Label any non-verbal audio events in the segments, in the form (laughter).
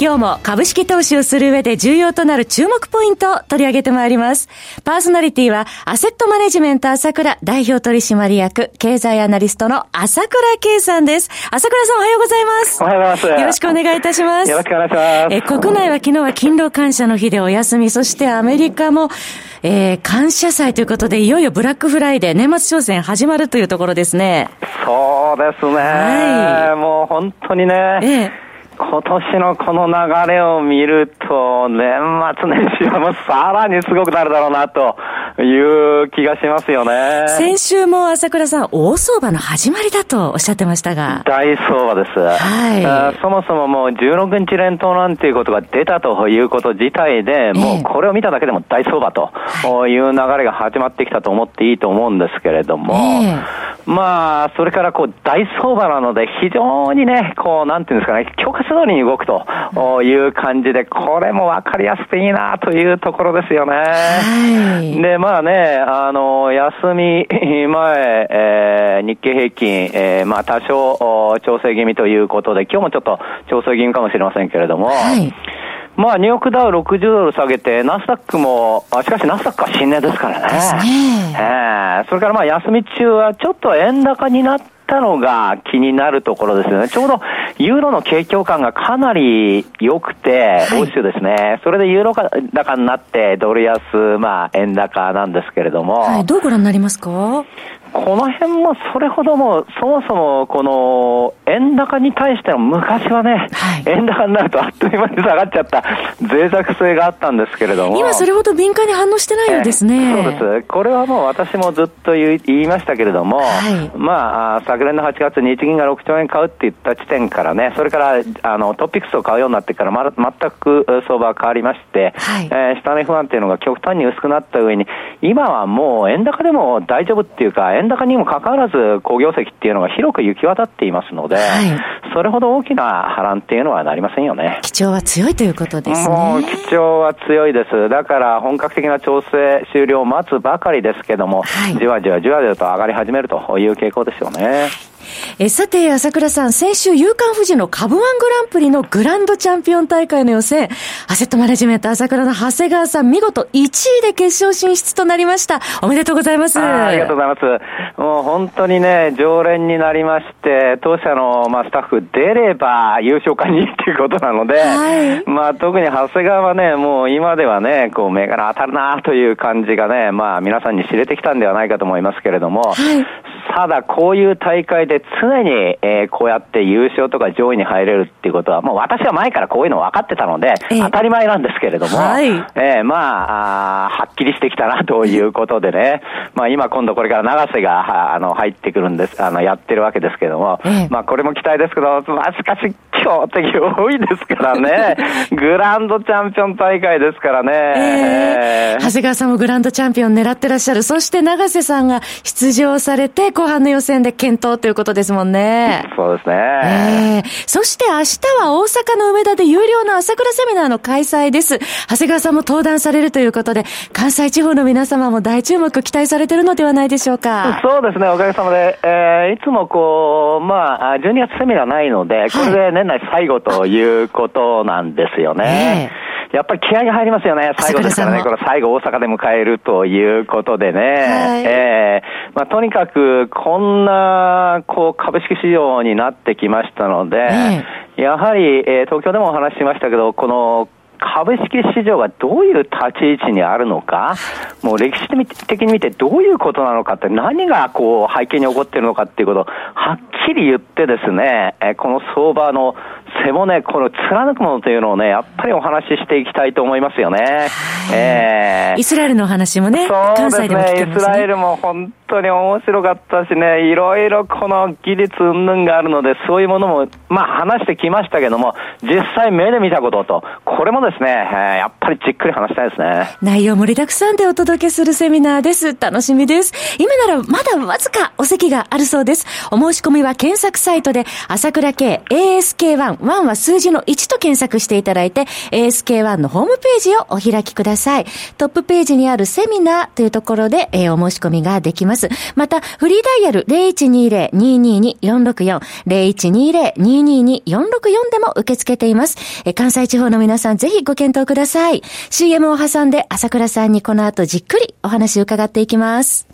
今日も株式投資をする上で重要となる注目ポイントを取り上げてまいります。パーソナリティは、アセットマネジメント朝倉代表取締役、経済アナリストの朝倉圭さんです。朝倉さんおはようございます。おはようございます。よろしくお願いいたします。よろしくお願いします。え、国内は昨日は勤労感謝の日でお休み、そしてアメリカも、えー、感謝祭ということで、いよいよブラックフライデー、年末商戦始まるというところですね。そうですね。はい。もう本当にね。ええ今年のこの流れを見ると、年末年始はもうさらにすごくなるだろうなという気がしますよね。先週も朝倉さん、大相場の始まりだとおっしゃってましたが。大相場です。はい。そもそももう16日連投なんていうことが出たということ自体で、もうこれを見ただけでも大相場という流れが始まってきたと思っていいと思うんですけれども、えー、まあ、それからこう大相場なので非常にね、こう、なんていうんですかね、強化通りに動くという感じで、これも分かりやすくいいなというところですよね。はい、で、まあね、あの、休み (laughs) 前、えー、日経平均、えー、まあ多少調整気味ということで、今日もちょっと調整気味かもしれませんけれども、はいまあ、ニューヨークダウ60ドル下げて、ナスダックも、あしかしナスダックは新値ですからね。ねえー、それからまあ、休み中はちょっと円高になったのが気になるところですよね。ちょうどユーロの景況感がかなり良くて、欧州ですね。それでユーロ高になって、ドル安、まあ、円高なんですけれども。はい、どうご覧になりますか？この辺もそれほども、そもそもこの円高に対しての昔はね、はい、円高になるとあっという間に下がっちゃった脆弱性があったんですけれども。今それほど敏感に反応してないようですね。そうです。これはもう私もずっと言いましたけれども、はい、まあ、昨年の8月日銀が6兆円買うって言った時点からね、それからあのトピックスを買うようになってから、ま、全く相場が変わりまして、はい、えー、下値不安定のが極端に薄くなった上に、今はもう円高でも大丈夫っていうか、円高にもかかわらず好業績っていうのが広く行き渡っていますので、はい、それほど大きな波乱っていうのはなりませんよね。基調は強いということですね。もう基調は強いです。だから本格的な調整終了を待つばかりですけども、はい、じわじわじわじわと上がり始めるという傾向ですよね。えさて、朝倉さん、先週、夕刊富士の株ワングランプリのグランドチャンピオン大会の予選、アセットマネジメント朝倉の長谷川さん、見事1位で決勝進出となりました。おめでとうございます。ありがとうございます。もう本当にね、常連になりまして、当社の、まあ、スタッフ出れば優勝家にっていうことなので、はい、まあ特に長谷川はね、もう今ではね、こう銘柄当たるなという感じがね、まあ皆さんに知れてきたんではないかと思いますけれども、はい、ただこういう大会で常に、えー、こうやって優勝とか上位に入れるっていうことは、もう私は前からこういうの分かってたので、当たり前なんですけれども、はい、えー、まああ、はっきりしてきたなということでね、まあ今今度これから永瀬があの入ってくるんです、あのやってるわけですけれども、まあこれも期待ですけど、まあしかし強敵多いですからね、(laughs) グランドチャンピオン大会ですからね。えー、長谷川さんもグランドチャンピオン狙ってらっしゃる。そして永瀬さんが出場されて、後半の予選で検討ということですもんね。そうですね。えー、そして明日は大阪の梅田で有料の朝倉セミナーの開催です。長谷川さんも登壇されるということで、関西地方の皆様も大注目期待されているのではないでしょうか。そうですね、おかげさまで。えー、いつもこう、まあ、12月セミナーないので、これで年内最後ということなんですよね。えーやっぱり気合が入りますよね。最後ですからね。この最後大阪で迎えるということでね。はい、ええー、まあとにかく、こんな、こう、株式市場になってきましたので、えー、やはり、えー、東京でもお話ししましたけど、この、株式市場がどういう立ち位置にあるのか、もう歴史的に見てどういうことなのかって、何がこう背景に起こっているのかっていうことをはっきり言ってですね、この相場の背骨、この貫くものというのをね、やっぱりお話ししていきたいと思いますよね。えー、イスラエルの話もね、そうですね、イスラエルも本当に面白かったしね、いろいろこの技術云々があるので、そういうものも、まあ話してきましたけども、実際目で見たことと、これもですね、えー、やっぱりじっくり話したいですね。内容盛りだくさんでお届けするセミナーです。楽しみです。今ならまだわずかお席があるそうです。お申し込みは検索サイトで、朝倉慶 ASK1、1は数字の1と検索していただいて、ASK1 のホームページをお開きください。トップページにあるセミナーというところで、えー、お申し込みができます。また、フリーダイヤル0120-222-464、0120-222-464でも受け付けています。え、関西地方の皆さんぜひご検討ください。CM を挟んで朝倉さんにこの後じっくりお話を伺っていきます。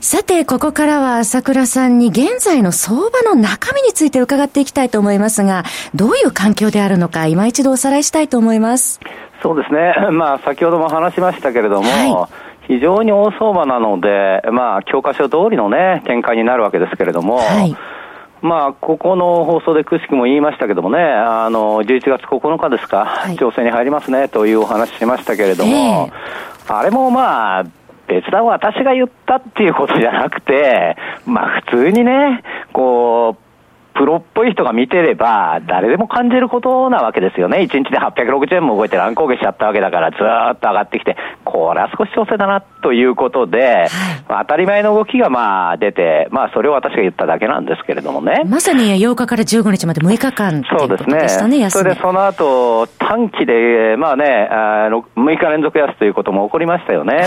さて、ここからは朝倉さんに現在の相場の中身について伺っていきたいと思いますが、どういう環境であるのか、今一度おさらいしたいと思います。そうですね。(laughs) まあ、先ほども話しましたけれども、はい、非常に大相場なので、まあ、教科書通りのね、展開になるわけですけれども、はいまあ、ここの放送でくしくも言いましたけどもね、あの、11月9日ですか、はい、調整に入りますねというお話しましたけれども、えー、あれもまあ、別段私が言ったっていうことじゃなくて、まあ普通にね、こう、プロっぽい人が見てれば、誰でも感じることなわけですよね。1日で860円も動いて乱高下しちゃったわけだから、ずーっと上がってきて、これは少し調整だなということで、当たり前の動きがまあ出て、まあそれを私が言っただけなんですけれどもね。まさに8日から15日まで6日間そうですね。それでその後、短期で、まあね、6日連続安ということも起こりましたよね。はい、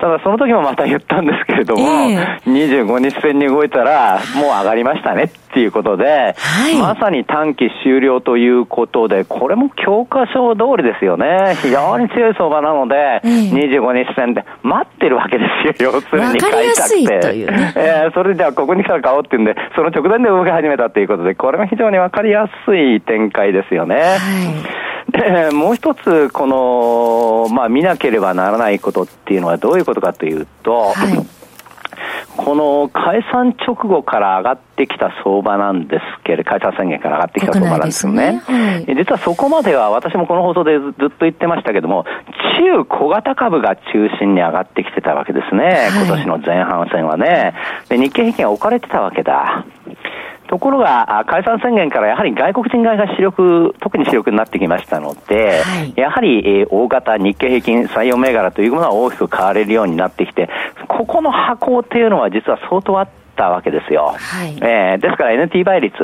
ただその時もまた言ったんですけれども、えー、25日線に動いたら、もう上がりましたねっていうことで、はい、まさに短期終了ということで、これも教科書通りですよね。非常に強い相場なので、えー、25日線で待ってるわけですよ、要するに買いたくて。ね、えー、それではここに来たら買おうっていうんで、その直前で動き始めたということで、これも非常にわかりやすい展開ですよね。はいで、もう一つ、この、まあ、見なければならないことっていうのはどういうことかというと、はいこの解散直後から上がってきた相場なんですけれど、解散宣言から上がってきた相場なんですよね。ねはい、実はそこまでは私もこの放送でずっと言ってましたけども、中小型株が中心に上がってきてたわけですね。はい、今年の前半戦はね。で、日経平均は置かれてたわけだ。ところが、解散宣言からやはり外国人買いが主力、特に主力になってきましたので、はい、やはり、えー、大型日経平均採用銘柄というものは大きく買われるようになってきて、ここの箱っていうのは実は相当あって、たわけですよ。はい、えー、ですから NT 倍率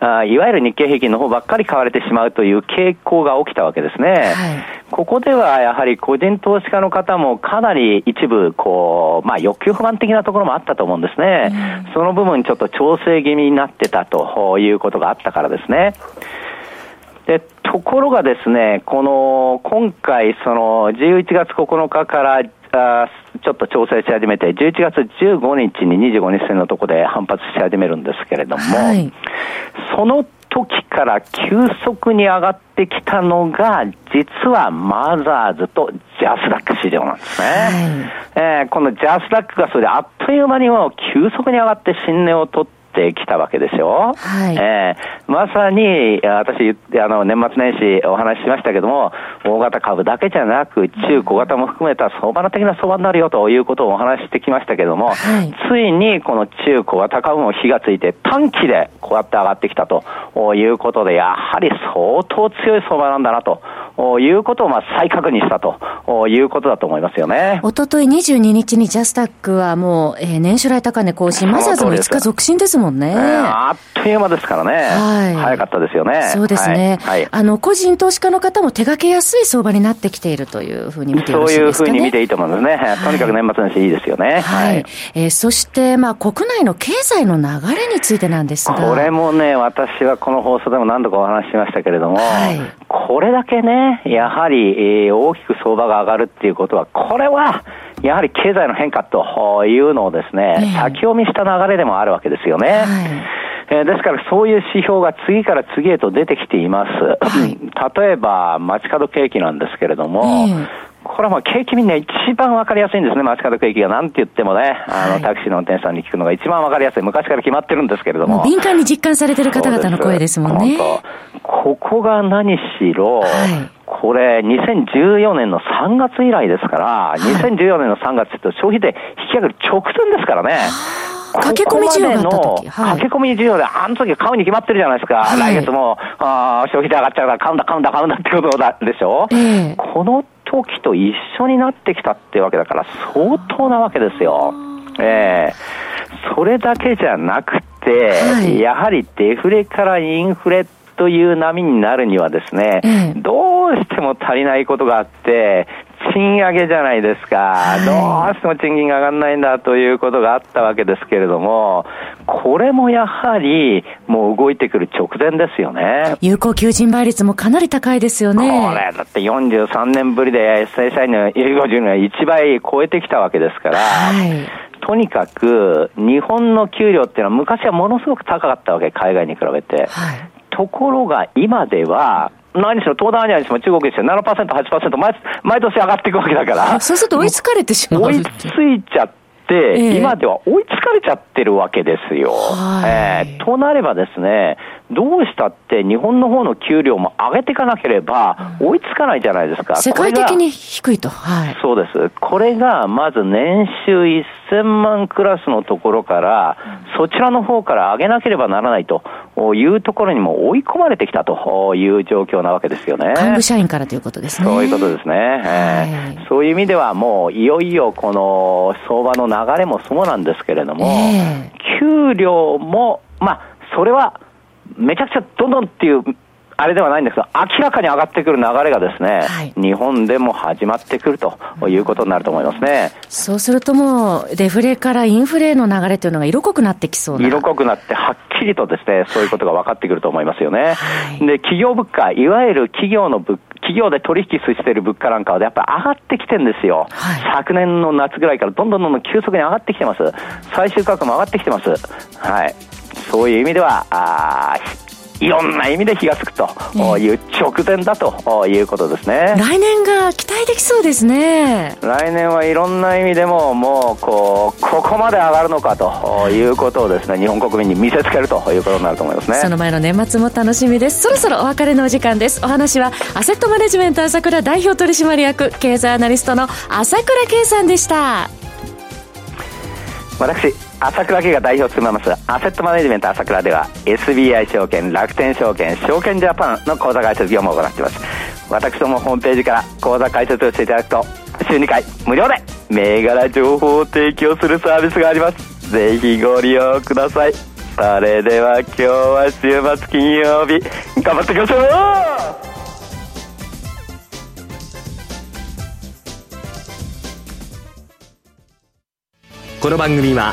あ、いわゆる日経平均の方ばっかり買われてしまうという傾向が起きたわけですね。はい、ここではやはり個人投資家の方もかなり一部、こう、まあ欲求不満的なところもあったと思うんですね。うん、その部分ちょっと調整気味になってたということがあったからですね。でところがですね、この今回、その11月9日からあちょっと調整し始めて、11月15日に25日線のところで反発し始めるんですけれども、はい、その時から急速に上がってきたのが、実はマザーズとジャスダック市場なんですね。はい、えー、このジャスダックがそれであっという間にも急速に上がって新値を取ってってきたわけですよ。はい、えー、まさに、私、あの、年末年始お話ししましたけども、大型株だけじゃなく、中小型も含めた相場の的な相場になるよということをお話ししてきましたけども、はい、ついにこの中小型株も火がついて短期でこうやって上がってきたということで、やはり相当強い相場なんだなということをまあ再確認したということだと思いますよね。おととい22日にジャスタックはもう、えー、年初来高値更新、マザーズも5日続伸ですもんね。えー、あっという間ですからね。はい。早かったですよね。そうですね。はい。あの、個人投資家の方も手掛けやすい相場になってきているというふうに見ていですかね。そういうふうに見ていいと思いますね。はい、とにかく年末年始いいですよね。はい。はい、えー、そして、まあ、国内の経済の流れについてなんですが。これもね、私はこの放送でも何度かお話ししましたけれども、はい、これだけね、やはり、えー、大きく相場が上がるっていうことは、これは、やはり経済の変化というのをですね、えー、先読みした流れでもあるわけですよね。はいえー、ですからそういう指標が次から次へと出てきています。はい、例えば、街角景気なんですけれども、えーこれはもう景気みんな一番わかりやすいんですね、街角景気が。なんて言ってもね、あの、タクシーの運転手さんに聞くのが一番わかりやすい。昔から決まってるんですけれども。も敏感に実感されてる方々の声ですもんね。ここが何しろ、はい、これ、2014年の3月以来ですから、はい、2014年の3月って消費税引き上げる直前ですからね。駆け込み需要があった時、はい、駆け込み需要で、あの時買うに決まってるじゃないですか。はい、来月もあ消費税上がっちゃうから買うんだ、買うんだ、買うんだってことだでしょ。えー、この時と一緒になってきたってわけだから、相当なわけですよ。ええー、それだけじゃなくて、はい、やはりデフレからインフレという波になるにはですね、うん、どうしても足りないことがあって、賃上げじゃないですか、はい、どうしても賃金が上がらないんだということがあったわけですけれども、これもやはり、もう動いてくる直前ですよね。有効求人倍率もかなり高いですよね。これ、だって43年ぶりで正社員の有効が1倍超えてきたわけですから、はいとにかく、日本の給料っていうのは昔はものすごく高かったわけ、海外に比べて。はい、ところが今では、何しろ東南アジアにしても中国にしても7%、8%毎毎年上がっていくわけだから。そうすると追いつかれてしまう。追いついちゃって、えー、今では追いつかれちゃってるわけですよ。えー、となればですね、どうしたって日本の方の給料も上げていかなければ追いつかないじゃないですか。世界的に低いと。はい、そうです。これがまず年収1000万クラスのところから、そちらの方から上げなければならないというところにも追い込まれてきたという状況なわけですよね。幹部社員からということですね。そういうことですね。えー、そういう意味ではもういよいよこの相場の流れもそうなんですけれども、えー、給料も、まあ、それはめちゃくちゃどんどんっていうあれではないんですが、明らかに上がってくる流れがですね、はい、日本でも始まってくるということになると思いますね。そうするともう、デフレからインフレの流れというのが色濃くなってきそうな。色濃くなって、はっきりとですね、そういうことが分かってくると思いますよね。はい、で、企業物価、いわゆる企業の物企業で取引している物価なんかはやっぱり上がってきてるんですよ、はい、昨年の夏ぐらいからどんどんどんどん急速に上がってきてます、最終価格も上がってきてます、はい、そういう意味では、あいろんな意味で火がつくという直前だということですね。来年が期待できそうですね。来年はいろんな意味でももうこうここまで上がるのかということをですね日本国民に見せつけるということになると思いますね。その前の年末も楽しみです。そろそろお別れのお時間です。お話はアセットマネジメント朝倉代表取締役経済アナリストの朝倉圭さんでした。私朝倉家が代表を務めますアセットマネジメント朝倉では SBI 証券楽天証券証券ジャパンの口座開設業務を行っています。私どもホームページから口座開設をしていただくと週2回無料で銘柄情報を提供するサービスがあります。ぜひご利用ください。それでは今日は週末金曜日頑張っていきましょう!この番組は